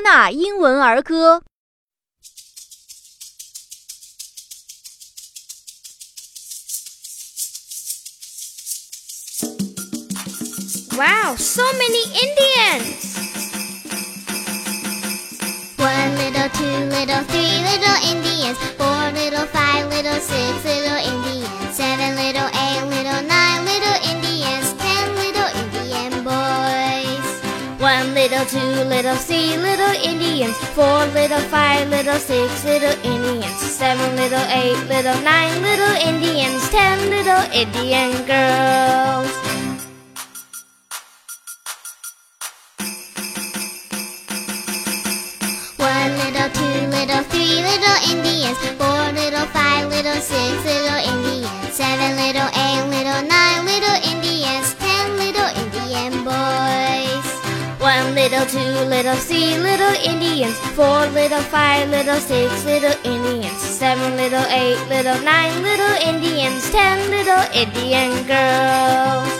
纳英文儿歌》。Wow, so many Indians! One little, two little, three One little, two little, three little Indians. Four little, five little, six little Indians. Seven little, eight little, nine little Indians. Ten little Indian girls. One little, two little, three little Indians. Four little, five little, six little Indians. Seven little, eight little, nine little Indians. Ten little Indian boys. One little, two little, three little Indians. Four little, five little, six little Indians. Seven little, eight little, nine little Indians. Ten little Indian girls.